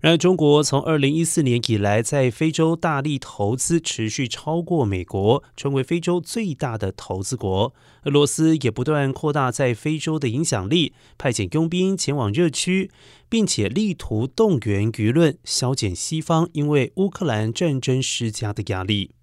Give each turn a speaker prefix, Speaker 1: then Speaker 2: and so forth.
Speaker 1: 然而中国从二零一四年以来在非洲大力投资持续超过美国成为非洲最大的投资国。俄罗斯也不断扩大在非洲的影响力派遣佣兵前往热区并且力图动员舆论消减西方因为乌克兰战争施加的压力。